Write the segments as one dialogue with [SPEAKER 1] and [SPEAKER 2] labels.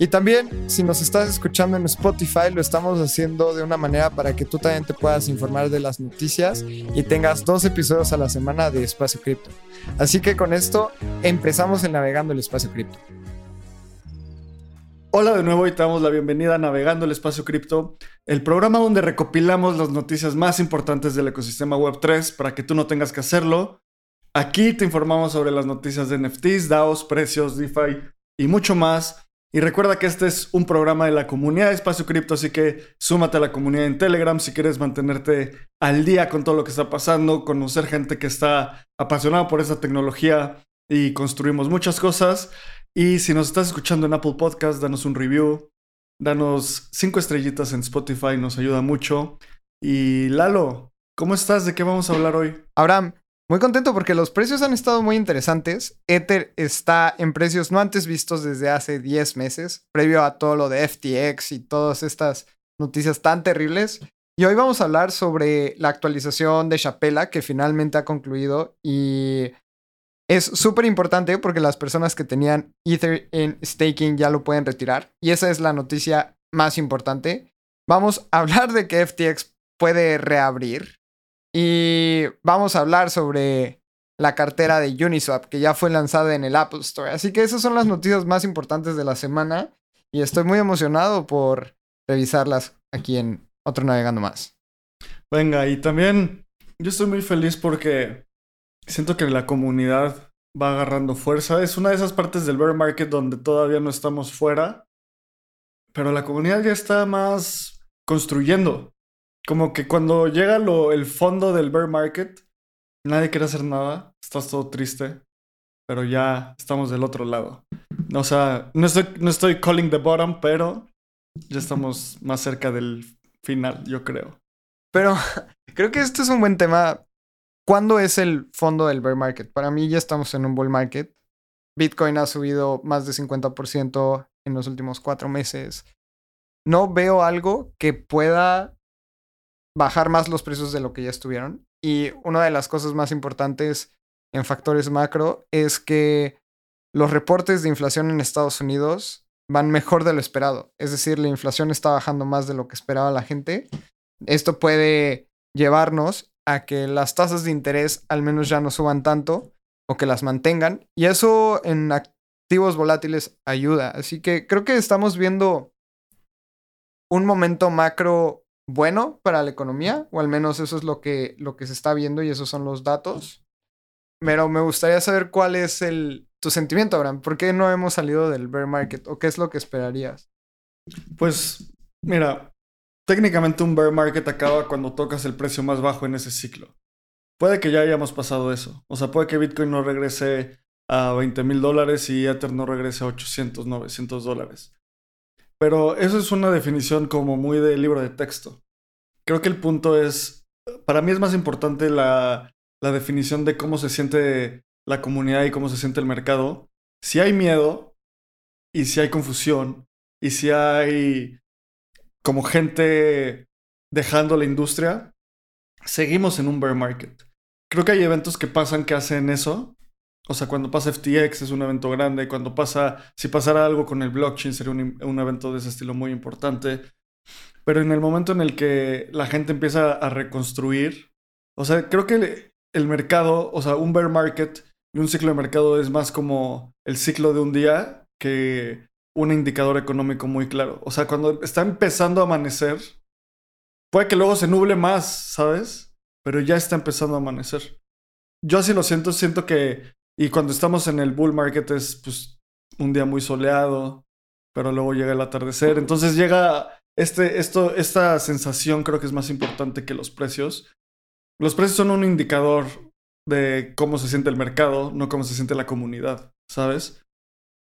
[SPEAKER 1] Y también, si nos estás escuchando en Spotify, lo estamos haciendo de una manera para que tú también te puedas informar de las noticias y tengas dos episodios a la semana de Espacio Cripto. Así que con esto empezamos en Navegando el Espacio Cripto.
[SPEAKER 2] Hola de nuevo y te damos la bienvenida a Navegando el Espacio Cripto, el programa donde recopilamos las noticias más importantes del ecosistema Web3 para que tú no tengas que hacerlo. Aquí te informamos sobre las noticias de NFTs, DAOs, precios, DeFi y mucho más. Y recuerda que este es un programa de la comunidad de Espacio Cripto, así que súmate a la comunidad en Telegram si quieres mantenerte al día con todo lo que está pasando, conocer gente que está apasionada por esa tecnología y construimos muchas cosas. Y si nos estás escuchando en Apple Podcast, danos un review, danos cinco estrellitas en Spotify, nos ayuda mucho. Y Lalo, ¿cómo estás? ¿De qué vamos a hablar hoy?
[SPEAKER 1] Abraham, muy contento porque los precios han estado muy interesantes. Ether está en precios no antes vistos desde hace 10 meses, previo a todo lo de FTX y todas estas noticias tan terribles. Y hoy vamos a hablar sobre la actualización de Chapela que finalmente ha concluido y es súper importante porque las personas que tenían Ether en staking ya lo pueden retirar y esa es la noticia más importante. Vamos a hablar de que FTX puede reabrir y vamos a hablar sobre la cartera de Uniswap, que ya fue lanzada en el Apple Store. Así que esas son las noticias más importantes de la semana. Y estoy muy emocionado por revisarlas aquí en otro Navegando Más.
[SPEAKER 2] Venga, y también yo estoy muy feliz porque siento que la comunidad va agarrando fuerza. Es una de esas partes del bear market donde todavía no estamos fuera, pero la comunidad ya está más construyendo. Como que cuando llega lo, el fondo del bear market, nadie quiere hacer nada, estás todo triste, pero ya estamos del otro lado. O sea, no estoy, no estoy calling the bottom, pero ya estamos más cerca del final, yo creo.
[SPEAKER 1] Pero creo que este es un buen tema. ¿Cuándo es el fondo del bear market? Para mí ya estamos en un bull market. Bitcoin ha subido más de 50% en los últimos cuatro meses. No veo algo que pueda bajar más los precios de lo que ya estuvieron. Y una de las cosas más importantes en factores macro es que los reportes de inflación en Estados Unidos van mejor de lo esperado. Es decir, la inflación está bajando más de lo que esperaba la gente. Esto puede llevarnos a que las tasas de interés al menos ya no suban tanto o que las mantengan. Y eso en activos volátiles ayuda. Así que creo que estamos viendo un momento macro bueno para la economía, o al menos eso es lo que, lo que se está viendo y esos son los datos. Pero me gustaría saber cuál es el, tu sentimiento, Abraham. ¿Por qué no hemos salido del bear market? ¿O qué es lo que esperarías?
[SPEAKER 2] Pues, mira, técnicamente un bear market acaba cuando tocas el precio más bajo en ese ciclo. Puede que ya hayamos pasado eso. O sea, puede que Bitcoin no regrese a 20 mil dólares y Ether no regrese a 800, 900 dólares. Pero eso es una definición como muy de libro de texto. Creo que el punto es, para mí es más importante la, la definición de cómo se siente la comunidad y cómo se siente el mercado. Si hay miedo y si hay confusión y si hay como gente dejando la industria, seguimos en un bear market. Creo que hay eventos que pasan que hacen eso o sea, cuando pasa FTX es un evento grande, cuando pasa, si pasara algo con el blockchain sería un, evento de ese estilo muy importante. Pero en el momento en el que la gente empieza a reconstruir, o sea, creo que el, mercado, o sea, un bear market y un ciclo de mercado es más como el ciclo de un día que un indicador económico muy claro. O sea, cuando está empezando a amanecer, puede que luego se nuble más, ¿sabes? Pero ya está empezando a amanecer. Yo así lo siento, siento que y cuando estamos en el bull market es pues un día muy soleado, pero luego llega el atardecer. Entonces llega este, esto, esta sensación creo que es más importante que los precios. Los precios son un indicador de cómo se siente el mercado, no cómo se siente la comunidad, ¿sabes?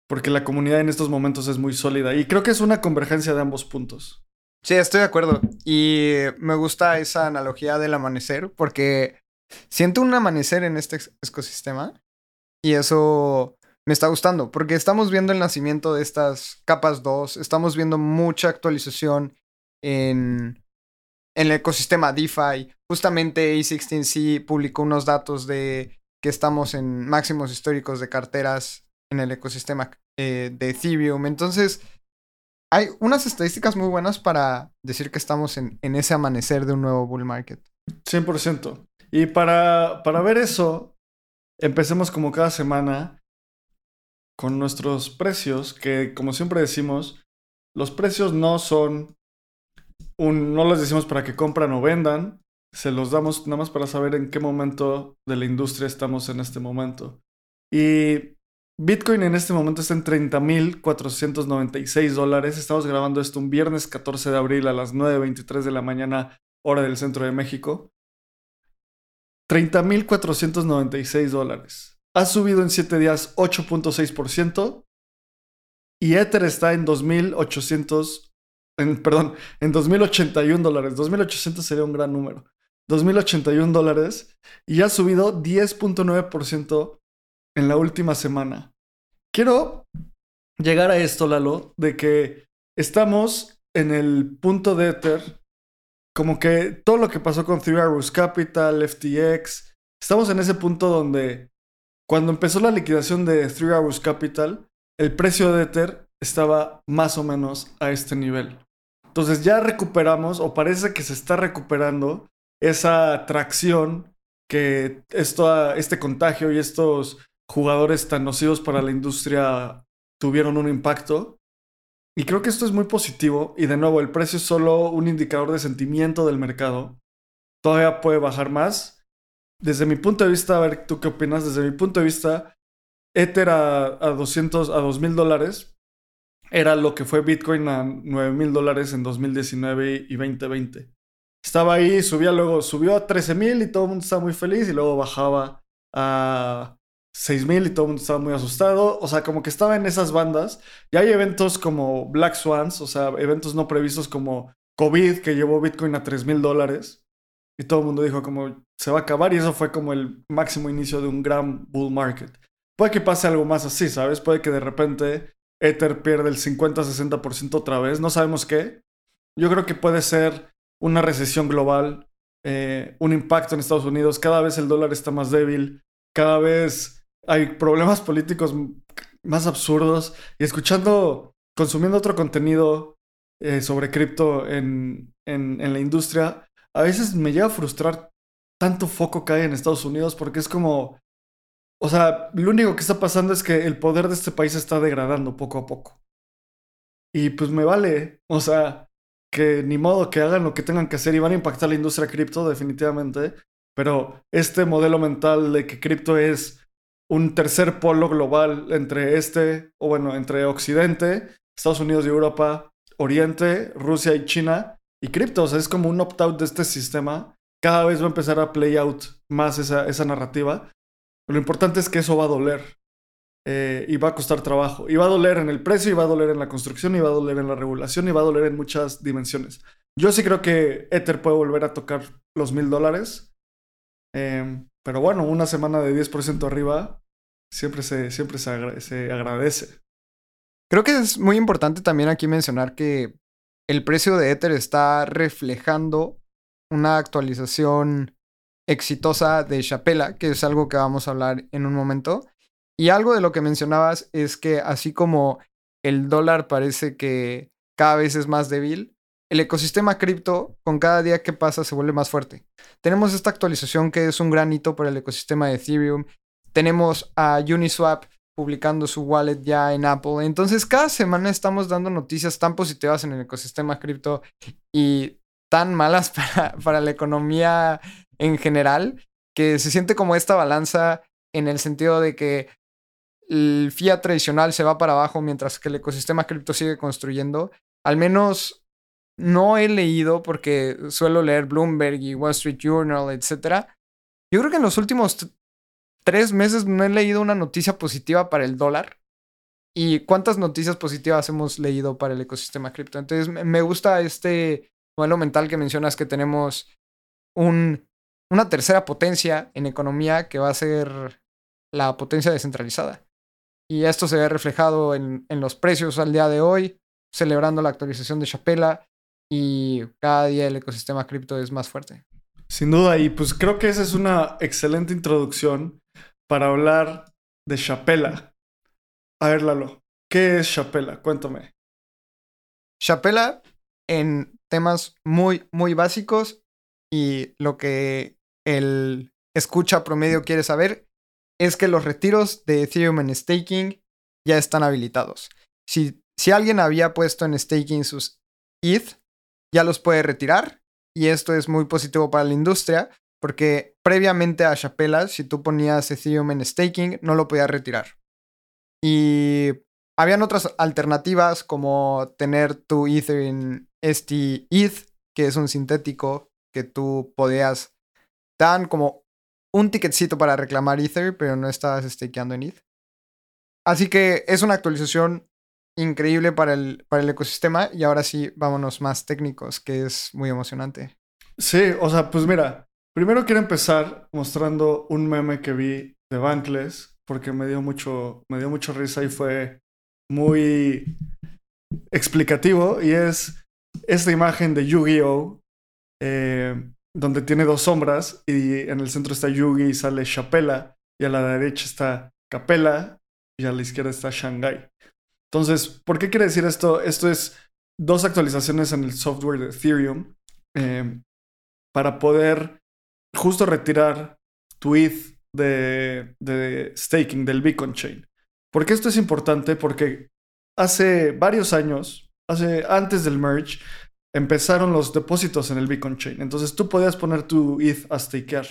[SPEAKER 2] Porque la comunidad en estos momentos es muy sólida y creo que es una convergencia de ambos puntos.
[SPEAKER 1] Sí, estoy de acuerdo. Y me gusta esa analogía del amanecer porque siento un amanecer en este ecosistema y eso me está gustando porque estamos viendo el nacimiento de estas capas 2, estamos viendo mucha actualización en, en el ecosistema DeFi. Justamente A16C publicó unos datos de que estamos en máximos históricos de carteras en el ecosistema eh, de Ethereum. Entonces, hay unas estadísticas muy buenas para decir que estamos en, en ese amanecer de un nuevo bull market.
[SPEAKER 2] 100%. Y para, para ver eso, empecemos como cada semana con nuestros precios, que como siempre decimos, los precios no son un, no les decimos para que compran o vendan, se los damos nada más para saber en qué momento de la industria estamos en este momento. Y Bitcoin en este momento está en 30.496 dólares. Estamos grabando esto un viernes 14 de abril a las 9.23 de la mañana, hora del centro de México. 30.496 dólares. Ha subido en 7 días 8.6%. Y Ether está en 2.800, en, perdón, en 2.081 dólares. 2.800 sería un gran número. 2.081 dólares. Y ha subido 10.9% en la última semana. Quiero llegar a esto, Lalo, de que estamos en el punto de Ether, como que todo lo que pasó con Three Arrows Capital, FTX, estamos en ese punto donde cuando empezó la liquidación de Three Arrows Capital, el precio de Ether estaba más o menos a este nivel. Entonces ya recuperamos, o parece que se está recuperando, esa tracción que esto, este contagio y estos jugadores tan nocivos para la industria tuvieron un impacto. Y creo que esto es muy positivo. Y de nuevo, el precio es solo un indicador de sentimiento del mercado. Todavía puede bajar más. Desde mi punto de vista, a ver tú qué opinas. Desde mi punto de vista, Ether a, a 200, a 2000 dólares era lo que fue Bitcoin a 9000 dólares en 2019 y 2020. Estaba ahí, subía luego, subió a 13000 y todo el mundo estaba muy feliz y luego bajaba a 6000 y todo el mundo estaba muy asustado. O sea, como que estaba en esas bandas. Y hay eventos como Black Swans, o sea, eventos no previstos como COVID, que llevó Bitcoin a 3000 dólares. Y todo el mundo dijo como se va a acabar. Y eso fue como el máximo inicio de un gran bull market. Puede que pase algo más así, ¿sabes? Puede que de repente Ether pierda el 50-60% otra vez. No sabemos qué. Yo creo que puede ser una recesión global, eh, un impacto en Estados Unidos. Cada vez el dólar está más débil. Cada vez hay problemas políticos más absurdos y escuchando, consumiendo otro contenido eh, sobre cripto en, en, en, la industria, a veces me llega a frustrar tanto foco que hay en Estados Unidos porque es como, o sea, lo único que está pasando es que el poder de este país está degradando poco a poco. Y pues me vale, o sea, que ni modo que hagan lo que tengan que hacer y van a impactar la industria cripto definitivamente, pero este modelo mental de que cripto es un tercer polo global entre este, o bueno, entre Occidente, Estados Unidos y Europa, Oriente, Rusia y China, y cripto. O sea, es como un opt-out de este sistema. Cada vez va a empezar a play out más esa, esa narrativa. Lo importante es que eso va a doler. Eh, y va a costar trabajo. Y va a doler en el precio, y va a doler en la construcción, y va a doler en la regulación, y va a doler en muchas dimensiones. Yo sí creo que Ether puede volver a tocar los mil dólares. Eh, pero bueno, una semana de 10% arriba siempre, se, siempre se, agradece.
[SPEAKER 1] Creo que es muy importante también aquí mencionar que el precio de Ether está reflejando una actualización exitosa de Chapela, que es algo que vamos a hablar en un momento. Y algo de lo que mencionabas es que así como el dólar parece que cada vez es más débil, el ecosistema cripto con cada día que pasa se vuelve más fuerte. Tenemos esta actualización que es un gran hito para el ecosistema de Ethereum. Tenemos a Uniswap publicando su wallet ya en Apple. Entonces cada semana estamos dando noticias tan positivas en el ecosistema cripto y tan malas para, para la economía en general que se siente como esta balanza en el sentido de que el fiat tradicional se va para abajo mientras que el ecosistema cripto sigue construyendo. Al menos no he leído porque suelo leer Bloomberg y Wall Street Journal, etc. Yo creo que en los últimos tres meses no he leído una noticia positiva para el dólar. ¿Y cuántas noticias positivas hemos leído para el ecosistema cripto? Entonces me gusta este modelo mental que mencionas que tenemos un una tercera potencia en economía que va a ser la potencia descentralizada. Y esto se ve reflejado en, en los precios al día de hoy, celebrando la actualización de Chapela y cada día el ecosistema cripto es más fuerte.
[SPEAKER 2] Sin duda, y pues creo que esa es una excelente introducción para hablar de Chapela. A ver, Lalo, ¿qué es Chapela? Cuéntame.
[SPEAKER 1] Chapela, en temas muy, muy básicos y lo que el escucha promedio quiere saber es que los retiros de Ethereum en staking ya están habilitados. Si, si alguien había puesto en staking sus ETH, ya los puede retirar y esto es muy positivo para la industria porque previamente a Chapela, si tú ponías Ethereum en staking, no lo podías retirar. Y habían otras alternativas como tener tu Ether en este ETH, que es un sintético que tú podías dan como un ticketcito para reclamar Ether, pero no estabas stakeando en ETH. Así que es una actualización increíble para el, para el ecosistema y ahora sí, vámonos más técnicos, que es muy emocionante.
[SPEAKER 2] Sí, o sea, pues mira, primero quiero empezar mostrando un meme que vi de Bankless, porque me dio mucho, me dio mucho risa y fue muy explicativo, y es esta imagen de Yu-Gi-Oh! Eh, donde tiene dos sombras y en el centro está Yugi y sale Chapela y a la derecha está Capela y a la izquierda está Shanghai. Entonces, ¿por qué quiere decir esto? Esto es dos actualizaciones en el software de Ethereum em, para poder justo retirar tu ETH de, de staking del Beacon Chain. ¿Por qué esto es importante? Porque hace varios años, hace antes del merge, empezaron los depósitos en el Beacon Chain. Entonces tú podías poner tu ETH a stakear.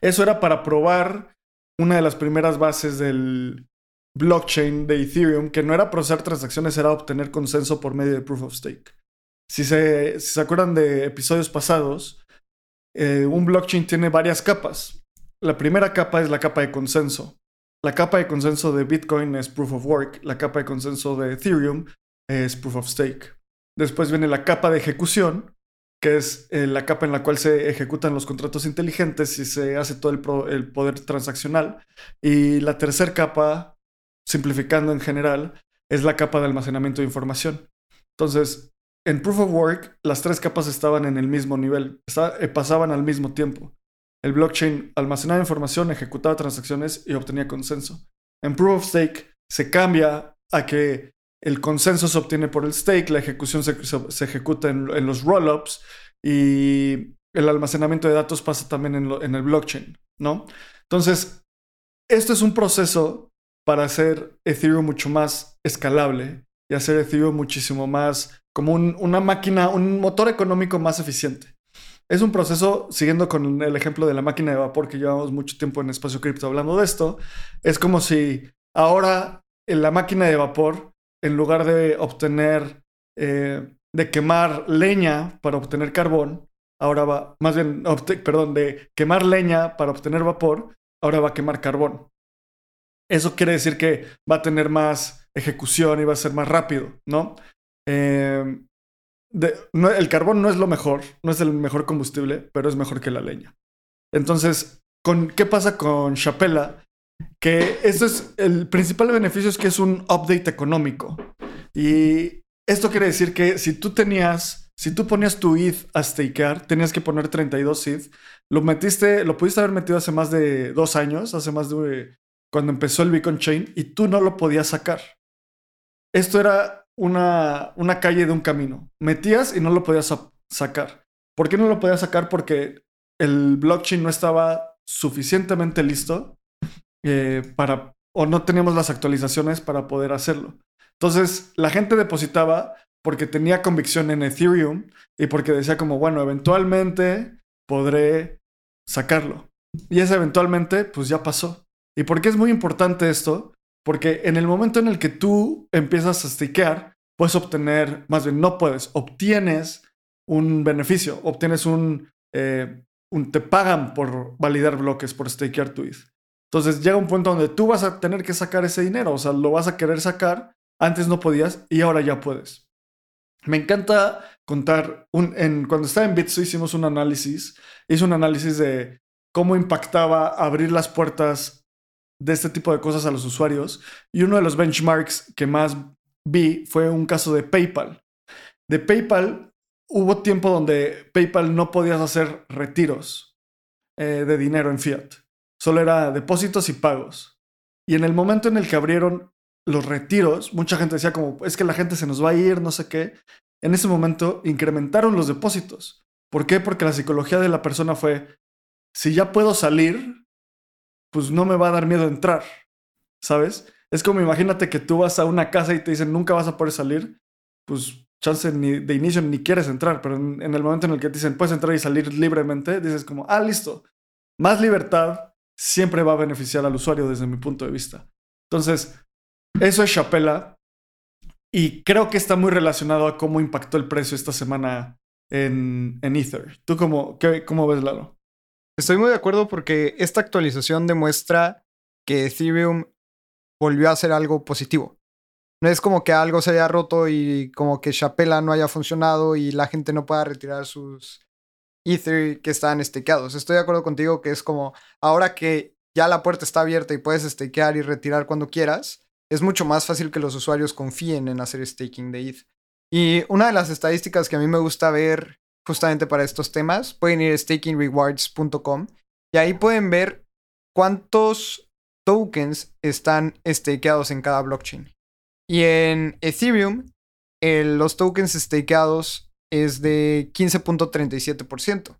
[SPEAKER 2] Eso era para probar una de las primeras bases del blockchain de Ethereum, que no era procesar transacciones, era obtener consenso por medio de proof of stake. Si se, se acuerdan de episodios pasados, eh, un blockchain tiene varias capas. La primera capa es la capa de consenso. La capa de consenso de Bitcoin es proof of work. La capa de consenso de Ethereum es proof of stake. Después viene la capa de ejecución, que es eh, la capa en la cual se ejecutan los contratos inteligentes y se hace todo el, poder transaccional. Y la tercera capa, simplificando en general, es la capa de almacenamiento de información. Entonces, en Proof of Work, las tres capas estaban en el mismo nivel, eh, pasaban al mismo tiempo. El blockchain almacenaba información, ejecutaba transacciones y obtenía consenso. En Proof of Stake se cambia a que el consenso se obtiene por el stake, la ejecución se, ejecuta en, los rollups y el almacenamiento de datos pasa también en, el blockchain, ¿no? Entonces, esto es un proceso para hacer Ethereum mucho más escalable y hacer Ethereum muchísimo más como una máquina, un motor económico más eficiente. Es un proceso, siguiendo con el ejemplo de la máquina de vapor que llevamos mucho tiempo en Espacio Cripto hablando de esto, es como si ahora en la máquina de vapor en lugar de obtener, eh, de quemar leña para obtener carbón, ahora va, más bien, perdón, de quemar leña para obtener vapor, ahora va a quemar carbón. Eso quiere decir que va a tener más ejecución va a ser más rápido, ¿no? Em, el carbón no es lo mejor, no es el mejor combustible, pero es mejor que la leña. Entonces, ¿qué pasa con Chapela? que esto es el principal beneficio es que es un update económico. Y esto quiere decir que si tú tenías, si tú ponías tu ETH a stakear, tenías que poner 32 ETH. Lo metiste, lo pudiste haber metido hace más de dos años, hace más de cuando empezó el Beacon Chain, y tú no lo podías sacar. Esto era una, una calle de un camino. Metías y no lo podías sacar. ¿Por qué no lo podías sacar? Porque el blockchain no estaba suficientemente listo eh, para, o no teníamos las actualizaciones para poder hacerlo. Entonces, la gente depositaba porque tenía convicción en Ethereum y porque decía como, bueno, eventualmente podré sacarlo. Y ese eventualmente, pues ya pasó. ¿Y por qué es muy importante esto? Porque en el momento en el que tú empiezas a stakear, puedes obtener, más bien no puedes, obtienes un beneficio, obtienes un, eh, te pagan por validar bloques, por stakear tu ETH. Entonces llega un punto donde tú vas a tener que sacar ese dinero, o sea, lo vas a querer sacar, antes no podías y ahora ya puedes. Me encanta contar, un, en, cuando estaba en Bitso hicimos un análisis, hice un análisis de cómo impactaba abrir las puertas de este tipo de cosas a los usuarios y uno de los benchmarks que más vi fue un caso de PayPal. De PayPal hubo tiempo donde PayPal no podías hacer retiros eh, de dinero en fiat, solo era depósitos y pagos. Y en el momento en el que abrieron los retiros, mucha gente decía como, es que la gente se nos va a ir, no sé qué. En ese momento incrementaron los depósitos. ¿Por qué? Porque la psicología de la persona fue, si ya puedo salir, pues no me va a dar miedo entrar, ¿sabes? Es como imagínate que tú vas a una casa y te dicen nunca vas a poder salir, pues chance ni de inicio ni quieres entrar, pero en, el momento en el que te dicen puedes entrar y salir libremente, dices como, ah, listo, más libertad siempre va a beneficiar al usuario desde mi punto de vista. Entonces, eso es Chapela. Y creo que está muy relacionado a cómo impactó el precio esta semana en, en Ether. ¿Tú cómo, qué, cómo ves, Lalo?
[SPEAKER 1] Estoy muy de acuerdo porque esta actualización demuestra que Ethereum volvió a hacer algo positivo. No es como que algo se haya roto y como que Chapela no haya funcionado y la gente no pueda retirar sus Ether que están estakeados. Estoy de acuerdo contigo que es como ahora que ya la puerta está abierta y puedes stakear y retirar cuando quieras, es mucho más fácil que los usuarios confíen en hacer staking de ETH. Y una de las estadísticas que a mí me gusta ver justamente para estos temas, pueden ir a stakingrewards.com y ahí pueden ver cuántos tokens están stakeados en cada blockchain. Y en Ethereum, los tokens stakeados es de 15.37%.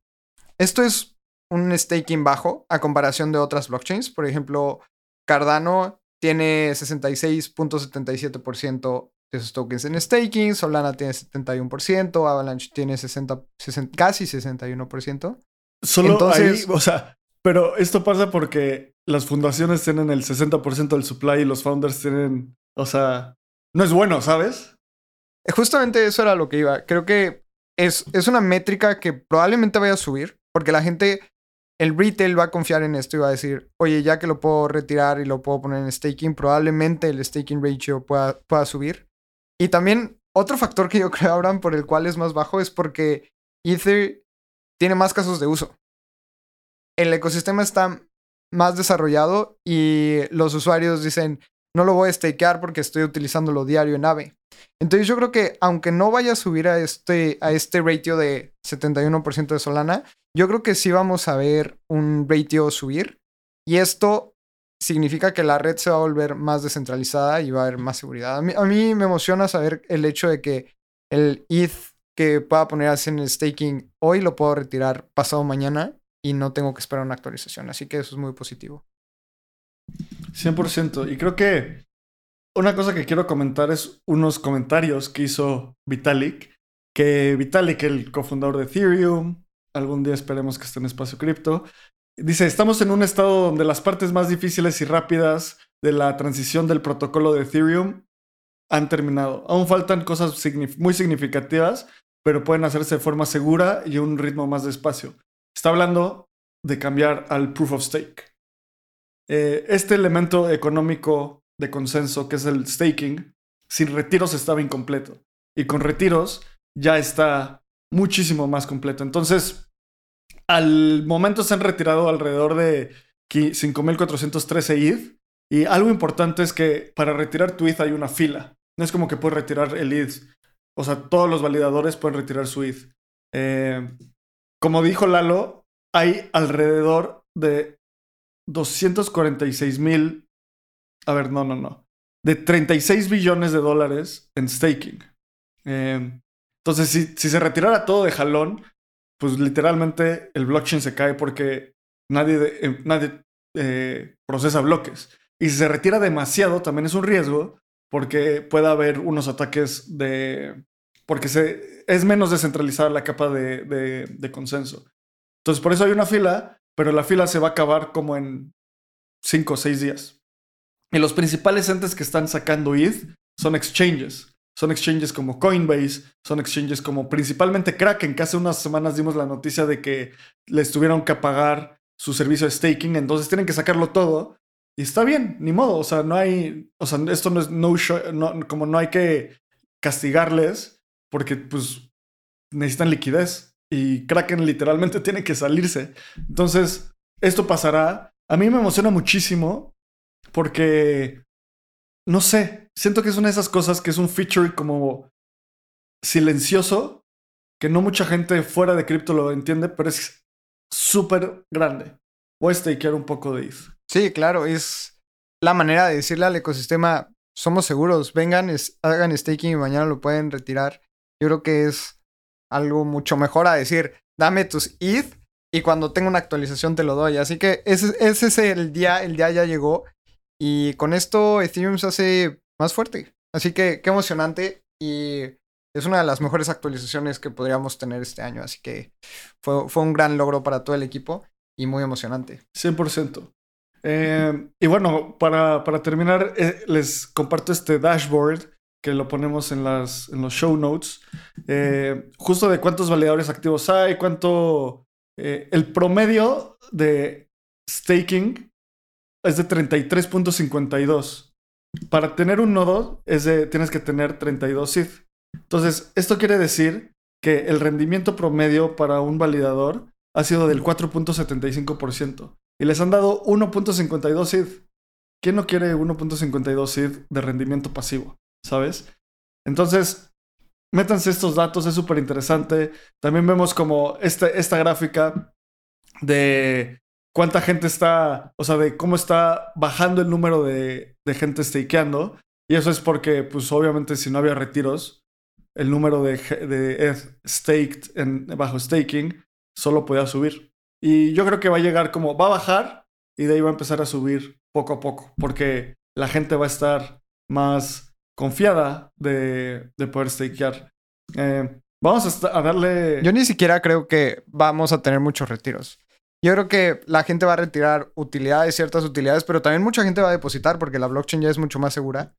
[SPEAKER 1] Esto es un staking bajo a comparación de otras blockchains. Por ejemplo, Cardano tiene 66.77% de sus tokens en staking, Solana tiene 71%, Avalanche tiene 60, casi 61%.
[SPEAKER 2] Solo Entonces, ahí, o sea, pero esto pasa porque las fundaciones tienen el 60% del supply y los founders tienen, o sea, no es bueno, ¿sabes?
[SPEAKER 1] Justamente eso era lo que iba. Creo que es, es una métrica que probablemente vaya a subir, porque la gente el retail va a confiar en esto y va a decir, oye, ya que lo puedo retirar y lo puedo poner en staking, probablemente el staking ratio pueda, pueda subir. Y también otro factor que yo creo, Abraham, por el cual es más bajo es porque Ether tiene más casos de uso. El ecosistema está más desarrollado y los usuarios dicen, no lo voy a stakear porque estoy utilizándolo diario en AVE. Entonces yo creo que aunque no vaya a subir a este, a este ratio de 71% de Solana, yo creo que sí vamos a ver un ratio subir. Y esto significa que la red se va a volver más descentralizada y va a haber más seguridad. A mí, me emociona saber el hecho de que el ETH que pueda poner en el staking hoy lo puedo retirar pasado mañana y no tengo que esperar una actualización. Así que eso es muy positivo.
[SPEAKER 2] 100%. Y creo que una cosa que quiero comentar es unos comentarios que hizo Vitalik. Que Vitalik, el cofundador de Ethereum, algún día esperemos que esté en espacio cripto, dice, estamos en un estado donde las partes más difíciles y rápidas de la transición del protocolo de Ethereum han terminado. Aún faltan cosas muy significativas, pero pueden hacerse de forma segura y un ritmo más despacio. Está hablando de cambiar al proof of stake. Eh, este elemento económico de consenso, que es el staking, sin retiros estaba incompleto. Y con retiros ya está muchísimo más completo. Entonces, al momento se han retirado alrededor de 5.413 ETH. Y algo importante es que para retirar tu ETH hay una fila. No es como que puedes retirar el ETH. O sea, todos los validadores pueden retirar su ETH. Como dijo Lalo, hay alrededor de 246 mil, a ver, no, no, no, de 36 billones de dólares en staking. Eh, entonces, si, si, se retirara todo de jalón, pues literalmente el blockchain se cae porque nadie, eh, nadie eh, procesa bloques. Y si se retira demasiado, también es un riesgo porque puede haber unos ataques de... porque se, es menos descentralizada la capa de, de, consenso. Entonces, por eso hay una fila pero la fila se va a acabar como en 5 o 6 días. Y los principales entes que están sacando ETH son exchanges. Son exchanges como Coinbase, son exchanges como principalmente Kraken, que hace unas semanas dimos la noticia de que les tuvieron que pagar su servicio de staking, entonces tienen que sacarlo todo. Y está bien, ni modo, o sea, no hay, o sea, esto no es no, como no hay que castigarles, porque pues necesitan liquidez y Kraken literalmente tiene que salirse. Entonces, esto pasará. A mí me emociona muchísimo porque, no sé, siento que es una de esas cosas que es un feature como silencioso, que no mucha gente fuera de cripto lo entiende, pero es súper grande. Voy a stakear un poco de ETH.
[SPEAKER 1] Sí, claro, es la manera de decirle al ecosistema, somos seguros, vengan, hagan staking y mañana lo pueden retirar. Yo creo que es algo mucho mejor a decir, dame tus ETH y cuando tenga una actualización te lo doy. Así que ese, ese es el día, el día ya llegó y con esto Ethereum se hace más fuerte. Así que qué emocionante y es una de las mejores actualizaciones que podríamos tener este año. Así que fue, fue un gran logro para todo el equipo y muy emocionante.
[SPEAKER 2] 100%. Eh, y bueno, para, para terminar, eh, les comparto este dashboard que lo ponemos en, las, en los show notes. Eh, justo de cuántos validadores activos hay, cuánto... el promedio de staking es de 33.52. Para tener un nodo es de, tienes que tener 32 ETH. Entonces, esto quiere decir que el rendimiento promedio para un validador ha sido del 4.75%. Y les han dado 1.52 SID. ¿Quién no quiere 1.52 SID de rendimiento pasivo? ¿Sabes? Entonces, métanse estos datos, es súper interesante. También vemos como este, esta gráfica de cuánta gente está, o sea, de cómo está bajando el número de, de gente stakeando. Y eso es porque, pues obviamente, si no había retiros, el número de, de staked en, bajo staking solo podía subir. Y yo creo que va a llegar como, va a bajar y de ahí va a empezar a subir poco a poco, porque la gente va a estar más confiada de, de poder stakear. Eh, vamos a, darle...
[SPEAKER 1] Yo ni siquiera creo que vamos a tener muchos retiros. Yo creo que la gente va a retirar utilidades, ciertas utilidades, pero también mucha gente va a depositar porque la blockchain ya es mucho más segura.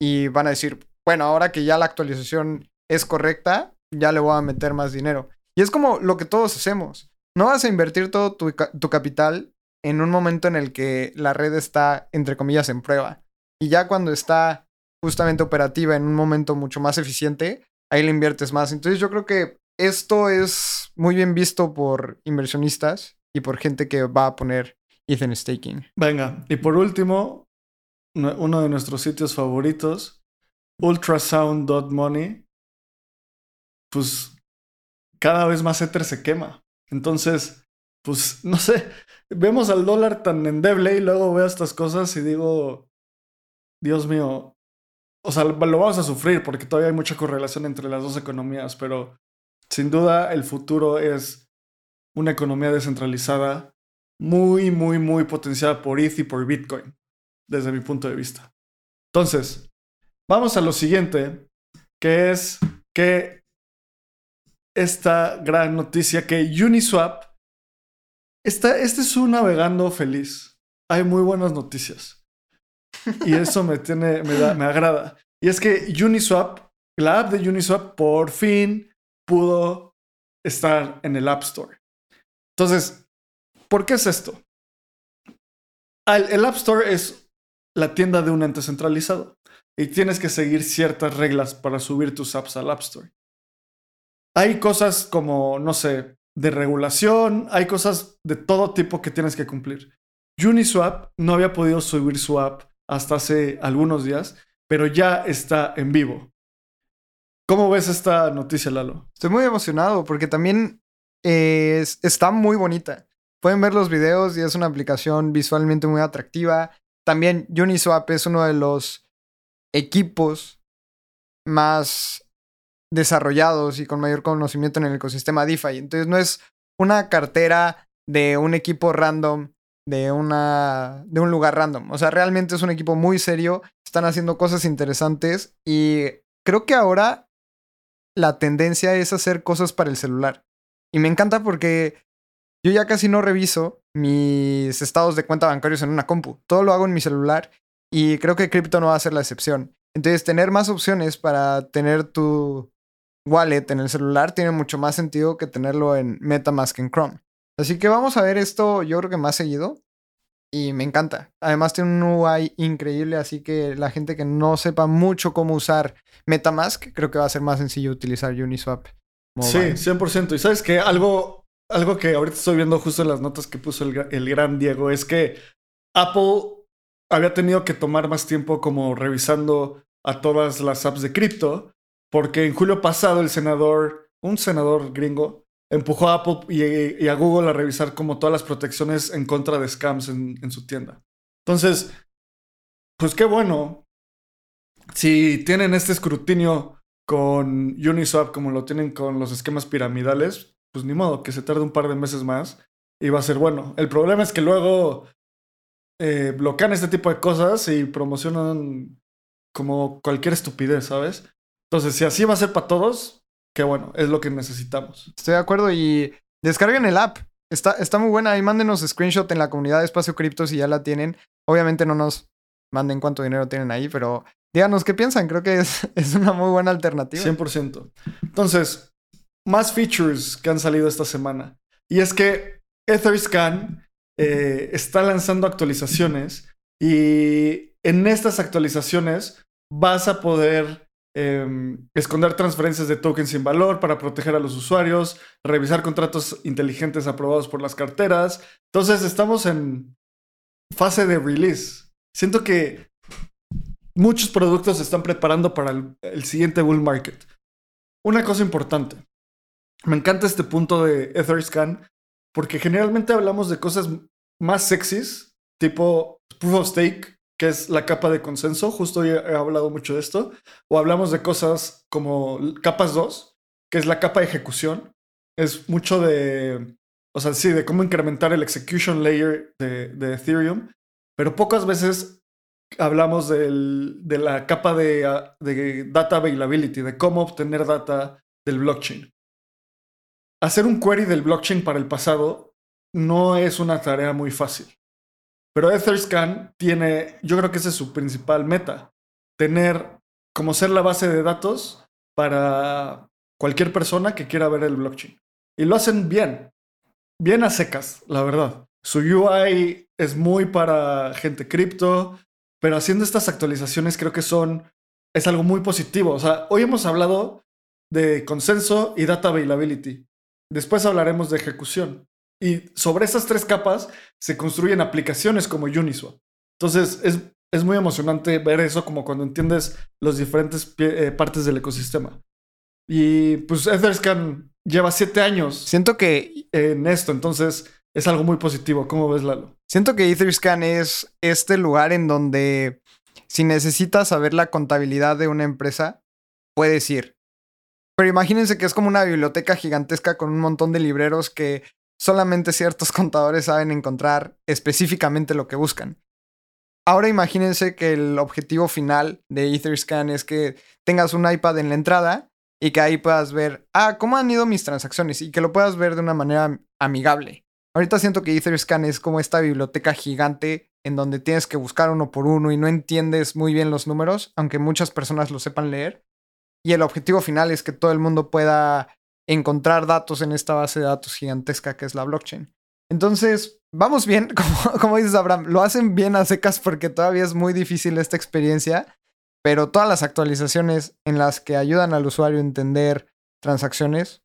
[SPEAKER 1] Y van a decir, bueno, ahora que ya la actualización es correcta, ya le voy a meter más dinero. Y es como lo que todos hacemos. No vas a invertir todo tu, capital en un momento en el que la red está, entre comillas, en prueba. Y ya cuando está justamente operativa en un momento mucho más eficiente, ahí le inviertes más. Entonces yo creo que esto es muy bien visto por inversionistas y por gente que va a poner Ethan staking.
[SPEAKER 2] Venga, y por último, uno de nuestros sitios favoritos, ultrasound.money. Pues cada vez más Ether se quema. Entonces, pues no sé, vemos al dólar tan endeble y luego veo estas cosas y digo, Dios mío, o sea, lo vamos a sufrir porque todavía hay mucha correlación entre las dos economías, pero sin duda el futuro es una economía descentralizada muy, muy, muy potenciada por ETH y por Bitcoin, desde mi punto de vista. Entonces, vamos a lo siguiente, que es que esta gran noticia que Uniswap, está, este es un navegando feliz. Hay muy buenas noticias. Y eso me tiene, me, me agrada. Y es que Uniswap, la app de Uniswap, por fin pudo estar en el App Store. Entonces, ¿por qué es esto? El, App Store es la tienda de un ente centralizado y tienes que seguir ciertas reglas para subir tus apps al App Store hay cosas como, no sé, de regulación, hay cosas de todo tipo que tienes que cumplir. Uniswap no había podido subir su app hasta hace algunos días, pero ya está en vivo. ¿Cómo ves esta noticia, Lalo?
[SPEAKER 1] Estoy muy emocionado porque también está muy bonita. Pueden ver los videos y es una aplicación visualmente muy atractiva. También Uniswap es uno de los equipos más desarrollados y con mayor conocimiento en el ecosistema DeFi. Entonces no es una cartera de un equipo random de una de un lugar random. O sea, realmente es un equipo muy serio, están haciendo cosas interesantes y creo que ahora la tendencia es hacer cosas para el celular. Y me encanta porque yo ya casi no reviso mis estados de cuenta bancarios en una compu. Todo lo hago en mi celular y creo que cripto no va a ser la excepción. Entonces, tener más opciones para tener tu wallet en el celular tiene mucho más sentido que tenerlo en MetaMask en Chrome. Así que vamos a ver esto yo creo que más seguido. y me encanta. Además tiene un UI increíble, así que la gente que no sepa mucho cómo usar Metamask, creo que va a ser más sencillo utilizar Uniswap.
[SPEAKER 2] Sí, 100%. Y sabes que algo, algo que ahorita estoy viendo justo en las notas que puso el, el gran Diego es que Apple había tenido que tomar más tiempo como revisando a todas las apps de cripto, porque en julio pasado el senador, un senador gringo, empujó a Apple y, a Google a revisar como todas las protecciones en contra de scams en, su tienda. Entonces, pues qué bueno. Si tienen este escrutinio con Uniswap como lo tienen con los esquemas piramidales, pues ni modo, que se tarde un par de meses más y va a ser bueno. El problema es que luego eh, bloquean este tipo de cosas y promocionan como cualquier estupidez, ¿sabes? Entonces, si así va a ser para todos, qué bueno, es lo que necesitamos.
[SPEAKER 1] Estoy de acuerdo y descarguen el app. Está, está muy buena y mándenos screenshot en la comunidad de Espacio Cripto si ya la tienen. Obviamente no nos manden cuánto dinero tienen ahí, pero díganos qué piensan. Creo que es, es una muy buena alternativa.
[SPEAKER 2] 100%. Entonces, más features que han salido esta semana. Y es que Etherscan eh, está lanzando actualizaciones y en estas actualizaciones vas a poder Em, esconder transferencias de tokens sin valor para proteger a los usuarios, revisar contratos inteligentes aprobados por las carteras. Entonces estamos en fase de release. Siento que muchos productos se están preparando para el, siguiente bull market. Una cosa importante. Me encanta este punto de Etherscan porque generalmente hablamos de cosas más sexys, tipo proof of stake, que es la capa de consenso, justo he hablado mucho de esto, o hablamos de cosas como capas 2, que es la capa de ejecución, es mucho de, o sea, sí, de cómo incrementar el execution layer de, de Ethereum, pero pocas veces hablamos de la capa de, de data availability, de cómo obtener data del blockchain. Hacer un query del blockchain para el pasado no es una tarea muy fácil. Pero Etherscan tiene, yo creo que ese es su principal meta, tener como ser la base de datos para cualquier persona que quiera ver el blockchain. Y lo hacen bien, bien a secas, la verdad. Su UI es muy para gente cripto, pero haciendo estas actualizaciones creo que son, es algo muy positivo. O sea, hoy hemos hablado de consenso y data availability. Después hablaremos de ejecución. Y sobre esas tres capas se construyen aplicaciones como Uniswap. Entonces es, es muy emocionante ver eso como cuando entiendes las diferentes eh, partes del ecosistema. Y pues Etherscan lleva siete años.
[SPEAKER 1] Siento que
[SPEAKER 2] en esto, entonces es algo muy positivo. ¿Cómo ves, Lalo?
[SPEAKER 1] Siento que Etherscan es este lugar en donde si necesitas saber la contabilidad de una empresa, puedes ir. Pero imagínense que es como una biblioteca gigantesca con un montón de libreros que solamente ciertos contadores saben encontrar específicamente lo que buscan. Ahora imagínense que el objetivo final de Etherscan es que tengas un iPad en la entrada y que ahí puedas ver, ah, cómo han ido mis transacciones y que lo puedas ver de una manera amigable. Ahorita siento que Etherscan es como esta biblioteca gigante en donde tienes que buscar uno por uno y no entiendes muy bien los números, aunque muchas personas lo sepan leer. Y el objetivo final es que todo el mundo pueda encontrar datos en esta base de datos gigantesca que es la blockchain. Entonces, vamos bien, como, como dices Abraham, lo hacen bien a secas porque todavía es muy difícil esta experiencia, pero todas las actualizaciones en las que ayudan al usuario a entender transacciones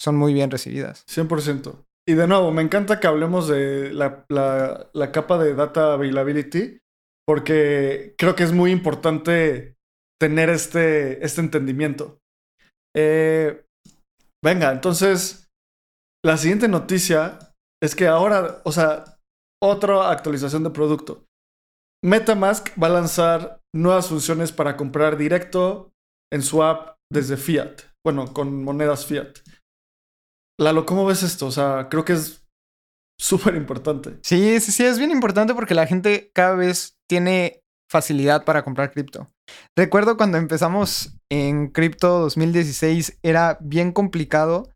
[SPEAKER 1] son muy bien recibidas.
[SPEAKER 2] 100%. Y de nuevo, me encanta que hablemos de la, la capa de data availability, porque creo que es muy importante tener este, este entendimiento. Eh, Venga, entonces, la siguiente noticia es que ahora, o sea, otra actualización de producto. MetaMask va a lanzar nuevas funciones para comprar directo en su app desde Fiat. Bueno, con monedas Fiat. Lalo, ¿cómo ves esto? O sea, creo que es súper importante.
[SPEAKER 1] Sí, sí, sí, es bien importante porque la gente cada vez tiene facilidad para comprar cripto. Recuerdo cuando empezamos en cripto 2016 era bien complicado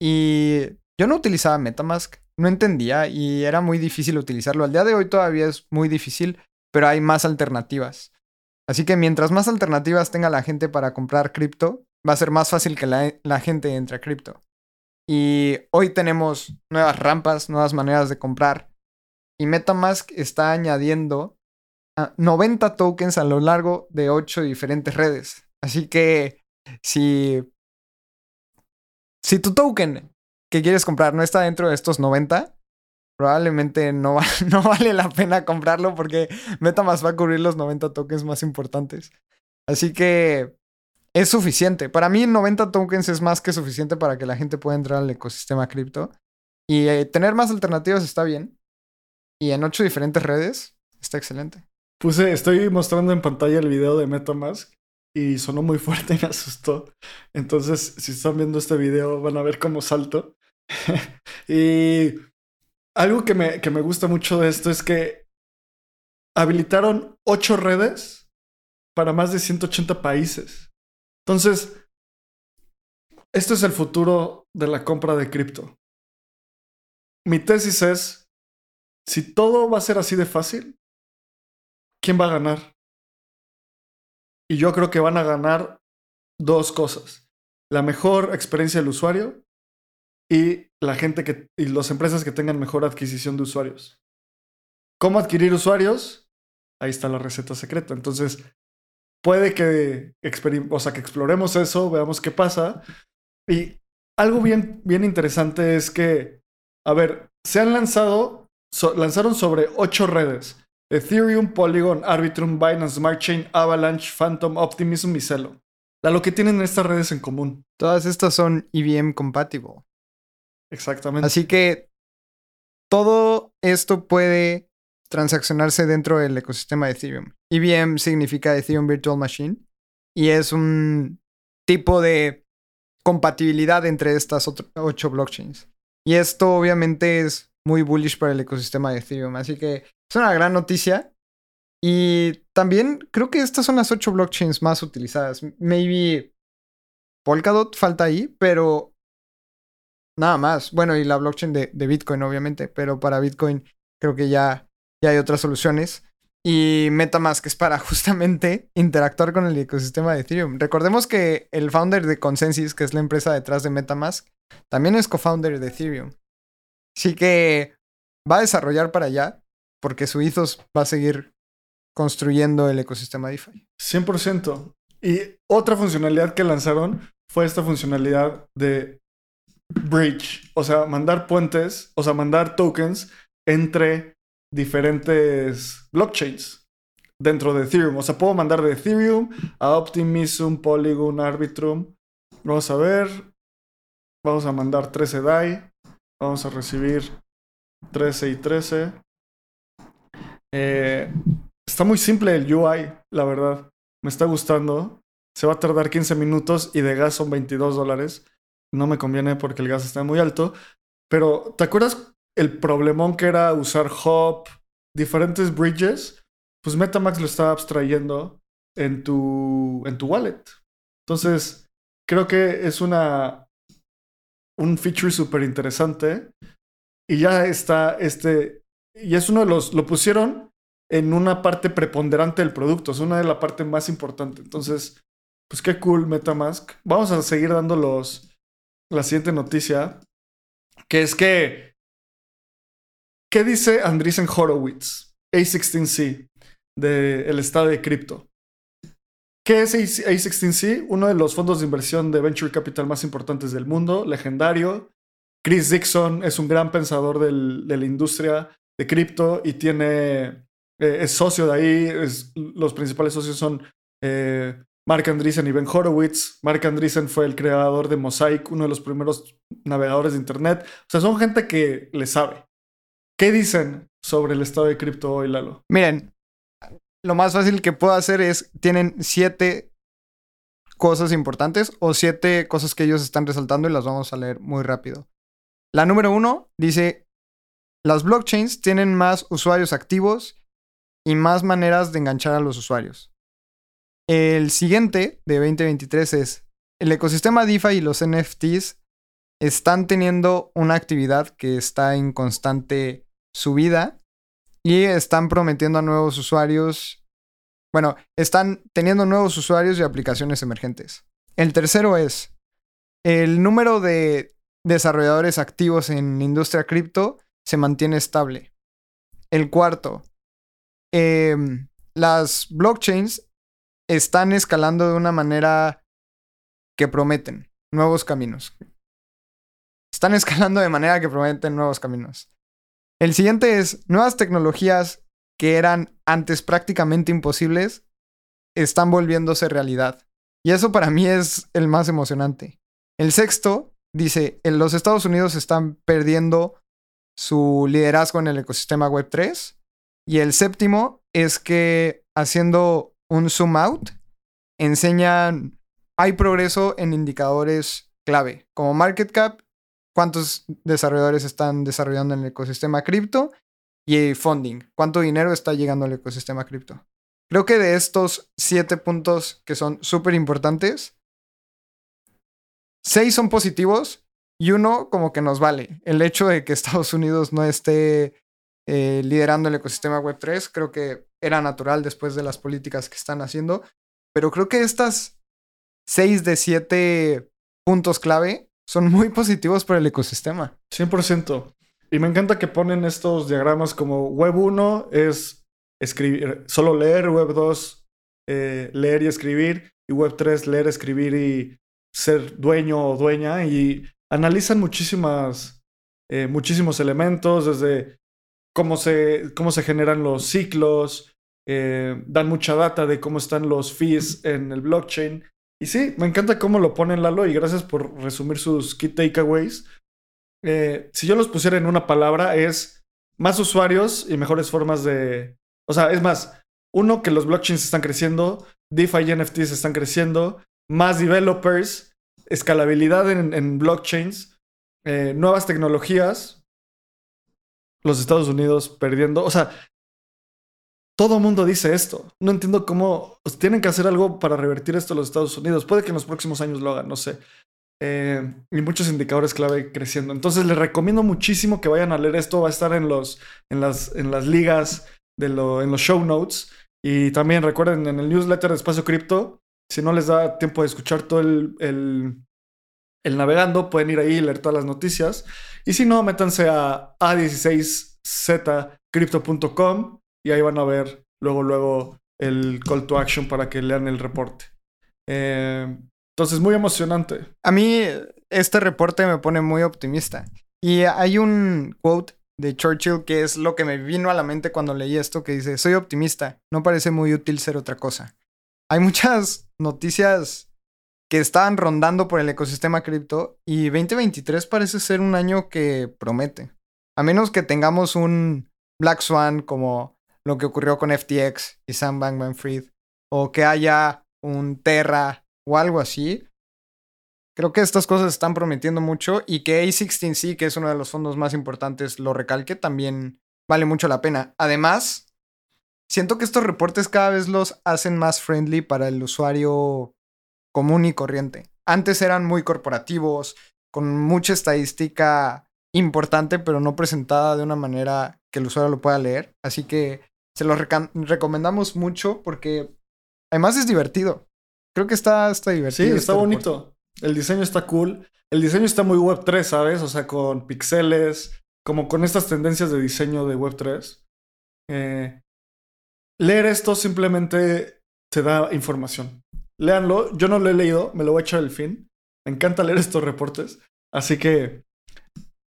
[SPEAKER 1] y yo no utilizaba Metamask, no entendía y era muy difícil utilizarlo. Al día de hoy todavía es muy difícil, pero hay más alternativas. Así que mientras más alternativas tenga la gente para comprar cripto, va a ser más fácil que la, la gente entre a cripto. Y hoy tenemos nuevas rampas, nuevas maneras de comprar. y MetaMask está añadiendo 90 tokens a lo largo de 8 diferentes redes. Así que si, si tu token que quieres comprar no está dentro de estos 90, probablemente no, no vale la pena comprarlo porque MetaMask va a cubrir los 90 tokens más importantes. Así que es suficiente. Para mí 90 tokens es más que suficiente para que la gente pueda entrar al ecosistema cripto. Y eh, tener más alternativas está bien. Y en ocho diferentes redes está excelente.
[SPEAKER 2] Puse, estoy mostrando en pantalla el video de MetaMask y sonó muy fuerte y me asustó. Entonces, si están viendo este video, van a ver cómo salto. y algo que me, que me gusta mucho de esto es que habilitaron ocho redes para más de 180 países. Entonces, esto es el futuro de la compra de cripto. Mi tesis es, si todo va a ser así de fácil, ¿quién va a ganar? Y yo creo que van a ganar dos cosas. La mejor experiencia del usuario y la gente que y las empresas que tengan mejor adquisición de usuarios. ¿Cómo adquirir usuarios? Ahí está la receta secreta. Entonces, puede que, o sea, que exploremos eso, veamos qué pasa. Y algo bien, bien interesante es que, a ver, se han lanzado, lanzaron sobre ocho redes. Ethereum, Polygon, Arbitrum, Binance Smart Chain, Avalanche, Phantom, Optimism y Celo. Lo que tienen estas redes en común.
[SPEAKER 1] Todas estas son EVM compatible.
[SPEAKER 2] Exactamente.
[SPEAKER 1] Así que todo esto puede transaccionarse dentro del ecosistema de Ethereum. EVM significa Ethereum Virtual Machine y es un tipo de compatibilidad entre estas ocho blockchains. Y esto obviamente es muy bullish para el ecosistema de Ethereum. Así que es una gran noticia. Y también creo que estas son las ocho blockchains más utilizadas. Maybe Polkadot falta ahí, pero nada más. Bueno, y la blockchain de, de Bitcoin, obviamente, pero para Bitcoin creo que ya, ya hay otras soluciones. Y MetaMask es para justamente interactuar con el ecosistema de Ethereum. Recordemos que el founder de Consensus, que es la empresa detrás de MetaMask, también es co-founder de Ethereum. Así que va a desarrollar para allá, porque su ethos va a seguir construyendo el ecosistema DeFi.
[SPEAKER 2] 100%. Y otra funcionalidad que lanzaron fue esta funcionalidad de bridge, o sea, mandar puentes, o sea, mandar tokens entre diferentes blockchains dentro de Ethereum. O sea, puedo mandar de Ethereum a Optimism, Polygon, Arbitrum. Vamos a ver. Vamos a mandar 13 DAI. Vamos a recibir 13 y 13. Eh, está muy simple el UI, la verdad. Me está gustando. Se va a tardar 15 minutos y de gas son 22 dólares. No me conviene porque el gas está muy alto. Pero, ¿te acuerdas el problemón que era usar Hop, diferentes bridges? Pues Metamax lo está abstrayendo en tu, en tu wallet. Entonces, creo que es una, un feature súper interesante. Y ya está este, y es uno de los, lo pusieron en una parte preponderante del producto, es una de las partes más importantes. Entonces, pues qué cool Metamask. Vamos a seguir dando los, la siguiente noticia, que es que, ¿qué dice Andreessen Horowitz, A16C, del estado de cripto? ¿Qué es A16C? Uno de los fondos de inversión de venture capital más importantes del mundo, legendario. Chris Dixon es un gran pensador de la industria de cripto y tiene, eh, es socio de ahí. los principales socios son eh, Mark Andreessen y Ben Horowitz. Mark Andreessen fue el creador de Mosaic, uno de los primeros navegadores de Internet. O sea, son gente que le sabe. ¿Qué dicen sobre el estado de cripto hoy, Lalo?
[SPEAKER 1] Miren, lo más fácil que puedo hacer es, tienen siete cosas importantes o siete cosas que ellos están resaltando y las vamos a leer muy rápido. La número uno dice, las blockchains tienen más usuarios activos y más maneras de enganchar a los usuarios. El siguiente de 2023 es el ecosistema DeFi y los NFTs están teniendo una actividad que está en constante subida y están prometiendo a nuevos usuarios, bueno, están teniendo nuevos usuarios y aplicaciones emergentes. El tercero es el número de desarrolladores activos en industria cripto se mantiene estable. El cuarto, em, las blockchains están escalando de una manera que prometen nuevos caminos. Están escalando de manera que prometen nuevos caminos. El siguiente es nuevas tecnologías que eran antes prácticamente imposibles están volviéndose realidad. Y eso para mí es el más emocionante. El sexto dice, en los Estados Unidos están perdiendo su liderazgo en el ecosistema Web3. Y el séptimo es que haciendo un zoom out, enseñan, hay progreso en indicadores clave, como market cap, cuántos desarrolladores están desarrollando en el ecosistema cripto y funding, cuánto dinero está llegando al ecosistema cripto. Creo que de estos siete puntos que son súper importantes, seis son positivos y uno como que nos vale. El hecho de que Estados Unidos no esté eh, liderando el ecosistema Web3, creo que era natural después de las políticas que están haciendo. Pero creo que estas seis de siete puntos clave son muy positivos para el ecosistema.
[SPEAKER 2] 100%. Y me encanta que ponen estos diagramas como Web 1 es escribir, solo leer, Web 2, eh, leer y escribir, y Web 3, leer, escribir y ser dueño o dueña, y analizan muchísimas, eh, muchísimos elementos, desde cómo se, cómo se generan los ciclos, eh, dan mucha data de cómo están los fees en el blockchain. Y sí, me encanta cómo lo ponen Lalo y gracias por resumir sus key takeaways. si yo los pusiera en una palabra es más usuarios y mejores formas de, o sea, es más, uno, que los blockchains están creciendo, DeFi y NFTs están creciendo, más developers, escalabilidad en, blockchains, eh, nuevas tecnologías, los Estados Unidos perdiendo. O sea, todo mundo dice esto. No entiendo cómo pues, tienen que hacer algo para revertir esto los Estados Unidos. Puede que en los próximos años lo hagan, no sé. Eh, y muchos indicadores clave creciendo. Entonces les recomiendo muchísimo que vayan a leer esto. Va a estar en, los, en, las, en las ligas de lo, en los show notes. Y también recuerden en el newsletter de Espacio Cripto, si no les da tiempo de escuchar todo el, el, el navegando, pueden ir ahí y leer todas las noticias. Y si no, métanse a a16zcrypto.com y ahí van a ver luego, luego el call to action para que lean el reporte. Eh, entonces, muy emocionante.
[SPEAKER 1] A mí este reporte me pone muy optimista. Y hay un quote de Churchill, que es lo que me vino a la mente cuando leí esto, que dice, soy optimista, no parece muy útil ser otra cosa. Hay muchas noticias que estaban rondando por el ecosistema cripto y 2023 parece ser un año que promete. A menos que tengamos un Black Swan como lo que ocurrió con FTX y Sam Bankman Fried, o que haya un Terra o algo así, Creo que estas cosas están prometiendo mucho y que A16C, que es uno de los fondos más importantes, lo recalque, también vale mucho la pena. Además, siento que estos reportes cada vez los hacen más friendly para el usuario común y corriente. Antes eran muy corporativos, con mucha estadística importante, pero no presentada de una manera que el usuario lo pueda leer. Así que se los recomendamos mucho porque además es divertido. Creo que está, está divertido.
[SPEAKER 2] Sí, está este bonito. El diseño está cool. El diseño está muy Web3, ¿sabes? O sea, con pixeles, como con estas tendencias de diseño de Web3. Eh, leer esto simplemente te da información. Léanlo. Yo no lo he leído, me lo voy a echar al fin. Me encanta leer estos reportes. Así que,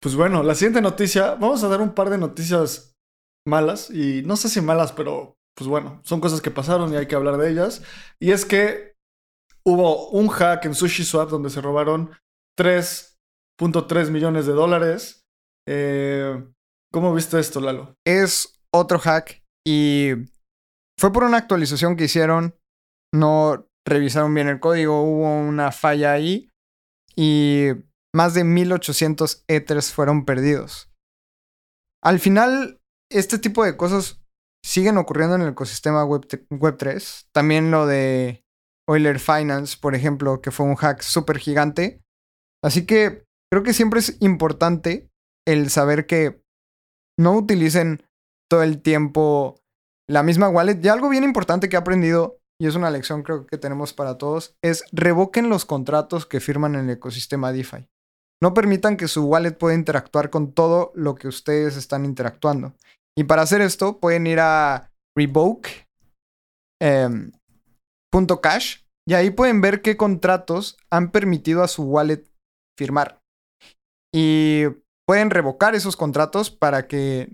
[SPEAKER 2] pues bueno, la siguiente noticia. Vamos a dar un par de noticias malas. Y no sé si malas, pero pues bueno, son cosas que pasaron y hay que hablar de ellas. Y es que hubo un hack en SushiSwap donde se robaron 3.3 millones de dólares. Eh, ¿Cómo viste esto, Lalo?
[SPEAKER 1] Es otro hack y fue por una actualización que hicieron. No revisaron bien el código, hubo una falla ahí y más de 1800 ethers fueron perdidos. Al final, este tipo de cosas siguen ocurriendo en el ecosistema Web, Web 3. También lo de Euler Finance, por ejemplo, que fue un hack súper gigante. Así que creo que siempre es importante el saber que no utilicen todo el tiempo la misma wallet. Y algo bien importante que he aprendido, y es una lección creo que tenemos para todos, es revoquen los contratos que firman en el ecosistema DeFi. No permitan que su wallet pueda interactuar con todo lo que ustedes están interactuando. Y para hacer esto pueden ir a revoke.cash y ahí pueden ver qué contratos han permitido a su wallet firmar. Y pueden revocar esos contratos para que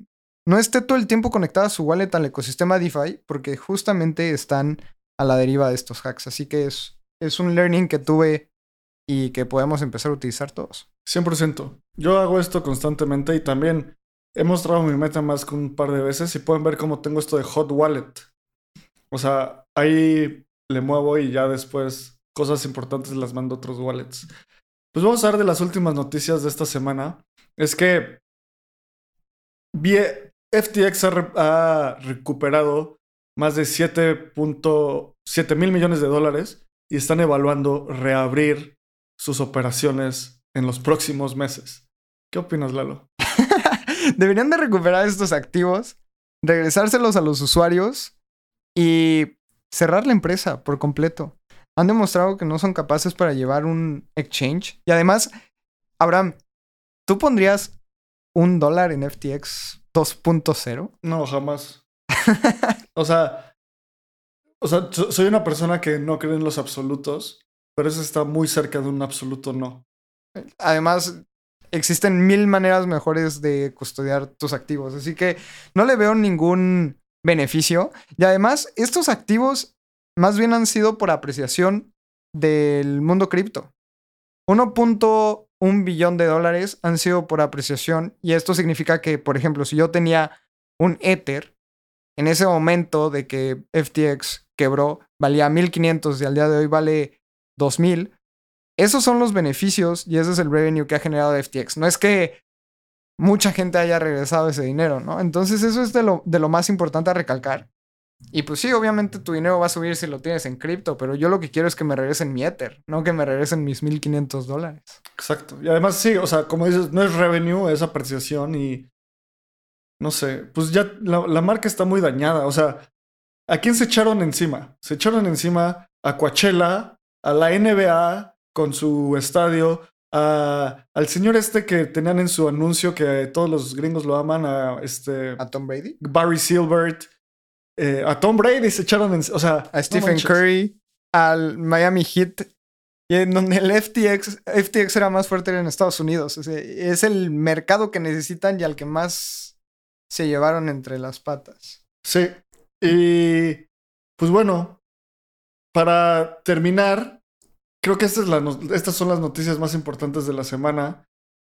[SPEAKER 1] no esté todo el tiempo conectada a su wallet al ecosistema DeFi, porque justamente están a la deriva de estos hacks. Así que es, es un learning que tuve y que podemos empezar a utilizar todos.
[SPEAKER 2] 100%. Yo hago esto constantemente y también he mostrado mi meta más que un par de veces y pueden ver cómo tengo esto de Hot Wallet. O sea, ahí le muevo y ya después cosas importantes las mando a otros wallets. Pues vamos a hablar de las últimas noticias de esta semana. Es que FTX ha, recuperado más de 7.7 mil millones de dólares y están evaluando reabrir sus operaciones en los próximos meses. ¿Qué opinas, Lalo?
[SPEAKER 1] Deberían de recuperar estos activos, regresárselos a los usuarios y cerrar la empresa por completo. Han demostrado que no son capaces para llevar un exchange. Y además, Abraham, ¿tú pondrías un dólar en FTX 2.0?
[SPEAKER 2] No, jamás. o sea, o sea, soy una persona que no cree en los absolutos, pero eso está muy cerca de un absoluto no.
[SPEAKER 1] Además, existen mil maneras mejores de custodiar tus activos, así que no le veo ningún beneficio. Y además, estos activos más bien han sido por apreciación del mundo cripto. 1.1 billón de dólares han sido por apreciación y esto significa que, por ejemplo, si yo tenía un Ether, en ese momento de que FTX quebró, valía 1500 y al día de hoy vale 2000. Esos son los beneficios y ese es el revenue que ha generado FTX. No es que mucha gente haya regresado ese dinero, ¿no? Entonces eso es de lo, más importante a recalcar. Y pues sí, obviamente tu dinero va a subir si lo tienes en cripto, pero yo lo que quiero es que me regresen mi Ether, no que me regresen mis 1500 dólares.
[SPEAKER 2] Exacto. Y además sí, o sea, como dices, no es revenue, es apreciación y no sé, pues ya la, marca está muy dañada. O sea, ¿a quién se echaron encima? Se echaron encima a Coachella, a la NBA con su estadio, al señor este que tenían en su anuncio que todos los gringos lo aman, a este...
[SPEAKER 1] ¿A Tom Brady?
[SPEAKER 2] Barry Silbert. Eh, a Tom Brady se echaron, en, o sea...
[SPEAKER 1] A Stephen Curry, al Miami Heat, y en donde el FTX, FTX era más fuerte en Estados Unidos. es el mercado que necesitan y al que más se llevaron entre las patas.
[SPEAKER 2] Sí. Y pues bueno, para terminar, creo que estas, estas son las noticias más importantes de la semana.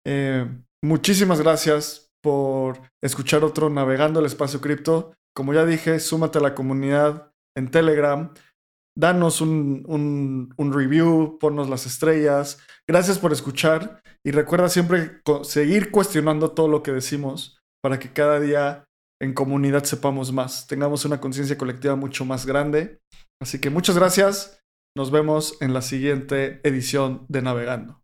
[SPEAKER 2] Eh, muchísimas gracias por escuchar otro Navegando el Espacio Cripto. Como ya dije, súmate a la comunidad en Telegram. Danos un, un, un review, ponnos las estrellas. Gracias por escuchar y recuerda siempre seguir cuestionando todo lo que decimos para que cada día en comunidad sepamos más, tengamos una conciencia colectiva mucho más grande. Así que muchas gracias. Nos vemos en la siguiente edición de Navegando.